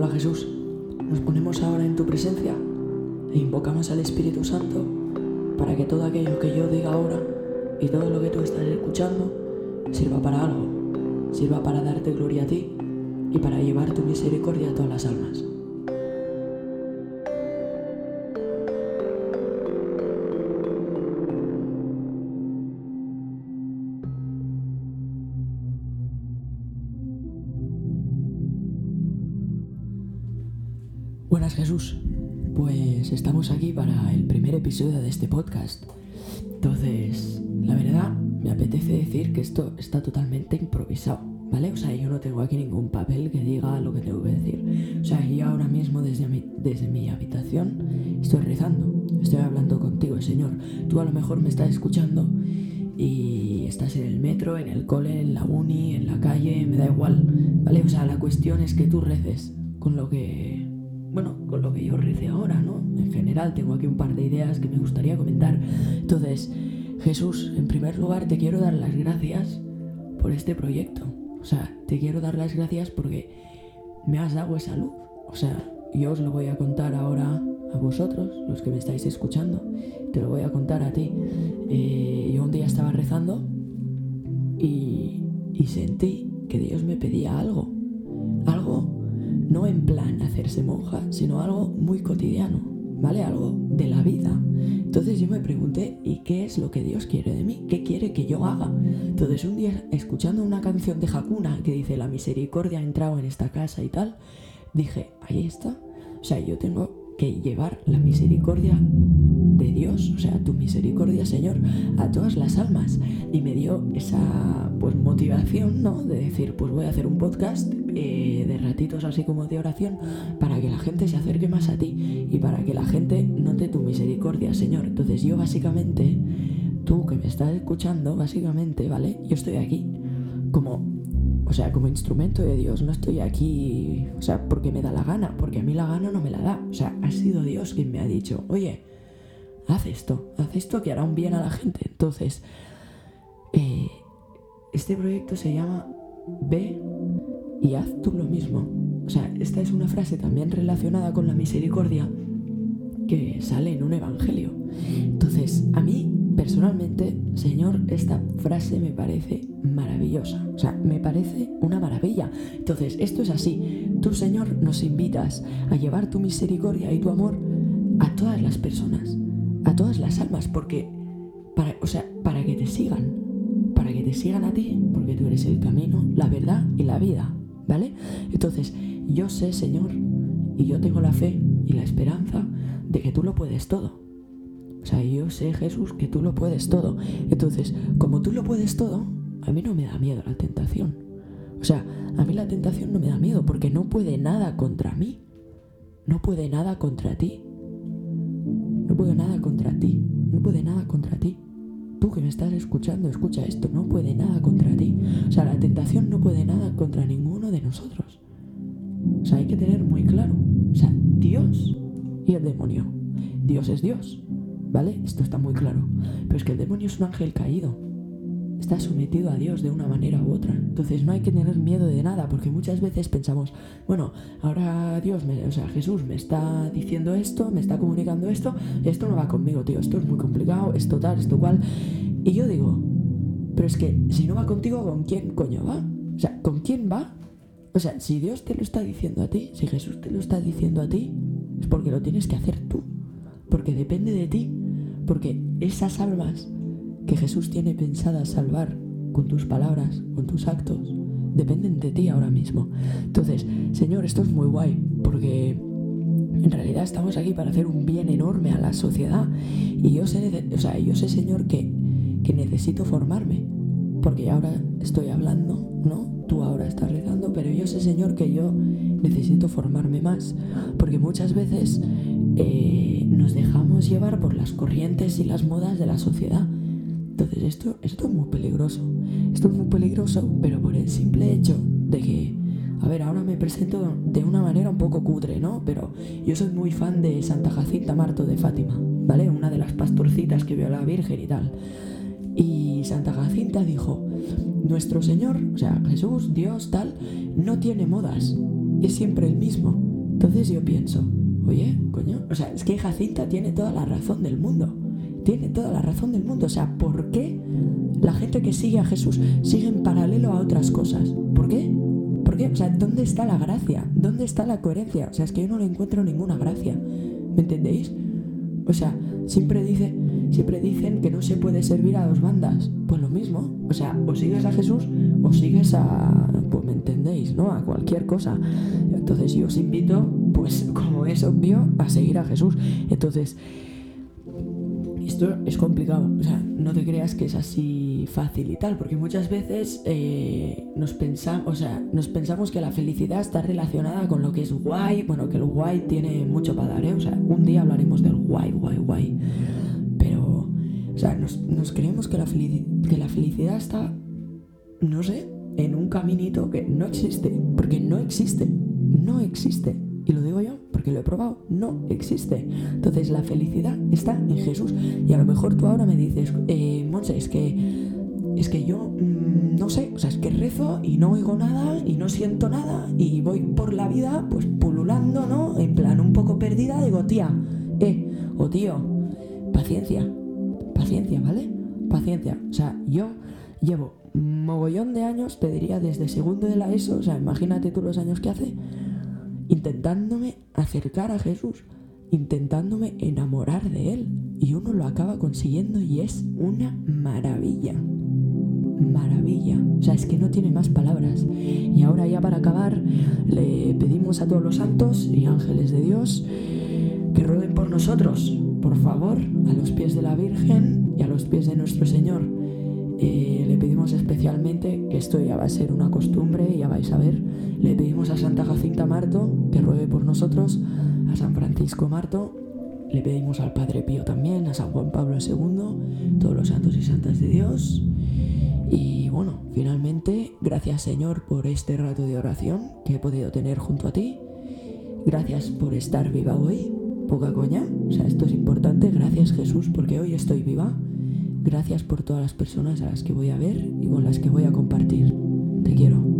Hola Jesús, nos ponemos ahora en tu presencia e invocamos al Espíritu Santo para que todo aquello que yo diga ahora y todo lo que tú estás escuchando sirva para algo, sirva para darte gloria a ti y para llevar tu misericordia a todas las almas. Buenas Jesús, pues estamos aquí para el primer episodio de este podcast. Entonces, la verdad, me apetece decir que esto está totalmente improvisado, ¿vale? O sea, yo no tengo aquí ningún papel que diga lo que tengo que decir. O sea, yo ahora mismo desde mi, desde mi habitación estoy rezando, estoy hablando contigo, Señor. Tú a lo mejor me estás escuchando y estás en el metro, en el cole, en la uni, en la calle, me da igual, ¿vale? O sea, la cuestión es que tú reces con lo que bueno, con lo que yo rece ahora, ¿no? En general tengo aquí un par de ideas que me gustaría comentar. Entonces, Jesús, en primer lugar te quiero dar las gracias por este proyecto. O sea, te quiero dar las gracias porque me has dado esa luz. O sea, yo os lo voy a contar ahora a vosotros, los que me estáis escuchando. Te lo voy a contar a ti. Eh, yo un día estaba rezando y, y sentí que Dios me pedía. Algo no en plan hacerse monja, sino algo muy cotidiano, ¿vale? Algo de la vida. Entonces yo me pregunté, ¿y qué es lo que Dios quiere de mí? ¿Qué quiere que yo haga? Entonces un día, escuchando una canción de Hakuna que dice, la misericordia ha entrado en esta casa y tal, dije, ahí está. O sea, yo tengo que llevar la misericordia de Dios, o sea, tu misericordia, Señor, a todas las almas. Y me dio esa pues motivación, ¿no? De decir, pues voy a hacer un podcast eh, de ratitos así como de oración para que la gente se acerque más a ti y para que la gente note tu misericordia, Señor. Entonces yo básicamente, tú que me estás escuchando, básicamente, ¿vale? Yo estoy aquí como o sea, como instrumento de Dios, no estoy aquí, o sea, porque me da la gana, porque a mí la gana no me la da. O sea, ha sido Dios quien me ha dicho, oye, haz esto, haz esto que hará un bien a la gente. Entonces, eh, este proyecto se llama Ve y haz tú lo mismo. O sea, esta es una frase también relacionada con la misericordia que sale en un evangelio. Entonces, a mí personalmente, Señor, esta frase me parece maravillosa. O sea, me parece una maravilla. Entonces, esto es así. Tú, Señor, nos invitas a llevar tu misericordia y tu amor a todas las personas, a todas las almas, porque, para, o sea, para que te sigan, para que te sigan a ti, porque tú eres el camino, la verdad y la vida, ¿vale? Entonces, yo sé, Señor, y yo tengo la fe y la esperanza de que tú lo puedes todo. O sea, yo sé, Jesús, que tú lo puedes todo. Entonces, como tú lo puedes todo, a mí no me da miedo la tentación. O sea, a mí la tentación no me da miedo porque no puede nada contra mí. No puede nada contra ti. No puede nada contra ti. No puede nada contra ti. Tú que me estás escuchando, escucha esto. No puede nada contra ti. O sea, la tentación no puede nada contra ninguno de nosotros. O sea, hay que tener muy claro. O sea, Dios y el demonio. Dios es Dios. ¿Vale? Esto está muy claro. Pero es que el demonio es un ángel caído. Está sometido a Dios de una manera u otra. Entonces no hay que tener miedo de nada, porque muchas veces pensamos, bueno, ahora Dios, me, o sea, Jesús me está diciendo esto, me está comunicando esto, esto no va conmigo, tío, esto es muy complicado, esto tal, esto cual. Y yo digo, pero es que si no va contigo, ¿con quién coño va? O sea, ¿con quién va? O sea, si Dios te lo está diciendo a ti, si Jesús te lo está diciendo a ti, es porque lo tienes que hacer tú. Porque depende de ti. Porque esas almas que Jesús tiene pensadas salvar con tus palabras, con tus actos, dependen de ti ahora mismo. Entonces, Señor, esto es muy guay, porque en realidad estamos aquí para hacer un bien enorme a la sociedad. Y yo sé, o sea, yo sé, Señor, que, que necesito formarme, porque ahora estoy hablando, ¿no? Tú ahora estás rezando, pero yo sé, Señor, que yo necesito formarme más, porque muchas veces eh, nos dejamos llevar por las corrientes y las modas de la sociedad entonces esto, esto es muy peligroso. Esto es muy peligroso, pero por el simple hecho de que, a ver, ahora me presento de una manera un poco cutre, ¿no? Pero yo soy muy fan de Santa Jacinta Marto de Fátima, ¿vale? Una de las pastorcitas que vio a la Virgen y tal. Y Santa Jacinta dijo, nuestro Señor, o sea, Jesús, Dios, tal, no tiene modas. es siempre el mismo. Entonces yo pienso, oye, coño, o sea, es que Jacinta tiene toda la razón del mundo. Tiene toda la razón del mundo. O sea, ¿por qué la gente que sigue a Jesús sigue en paralelo a otras cosas? ¿Por qué? ¿Por qué? O sea, ¿dónde está la gracia? ¿Dónde está la coherencia? O sea, es que yo no le encuentro ninguna gracia. ¿Me entendéis? O sea, siempre dice, siempre dicen que no se puede servir a dos bandas. Pues lo mismo. O sea, o sigues a Jesús o sigues a. Pues me entendéis, ¿no? A cualquier cosa. Entonces yo os invito, pues como es obvio, a seguir a Jesús. Entonces, esto es complicado. O sea, no te creas que es así fácil y tal, porque muchas veces eh, nos, pensamos, o sea, nos pensamos que la felicidad está relacionada con lo que es guay. Bueno, que el guay tiene mucho para dar, ¿eh? O sea, un día hablaremos del guay, guay, guay. Pero, o sea, nos, creemos que la, que la felicidad está, no sé, en un caminito que no existe, porque no existe, no existe. Y lo digo yo porque lo he probado, no existe. Entonces la felicidad está en Jesús. Y a lo mejor tú ahora me dices, eh, Monse, es que, es que yo mm, no sé, o sea, es que rezo y no oigo nada y no siento nada y voy por la vida pues pululando, ¿no? En plan un poco perdida, digo, tía, eh, o tío, paciencia, paciencia, ¿vale? Paciencia. O sea, yo llevo mogollón de años, te diría desde segundo de la ESO, o sea, imagínate tú los años que hace intentándome acercar a Jesús, intentándome enamorar de Él. Y uno lo acaba consiguiendo y es una maravilla. Maravilla. O sea, es que no tiene más palabras. Y ahora ya para acabar, le pedimos a todos los santos y ángeles de Dios que rueguen por nosotros, por favor, a los pies de la Virgen y a los pies de nuestro Señor le pedimos especialmente, que esto ya va a ser una costumbre, ya vais a ver, le pedimos a Santa Jacinta Marto que ruegue por nosotros, a San Francisco Marto, le pedimos al Padre Pío también, a San Juan Pablo II, todos los santos y santas de Dios. Y bueno, finalmente, gracias Señor por este rato de oración que he podido tener junto a ti. Gracias por estar viva hoy. Poca coña, o sea, esto es importante. Gracias Jesús porque hoy estoy viva. Gracias por todas las personas a las que voy a ver y con las que voy a compartir. Te quiero.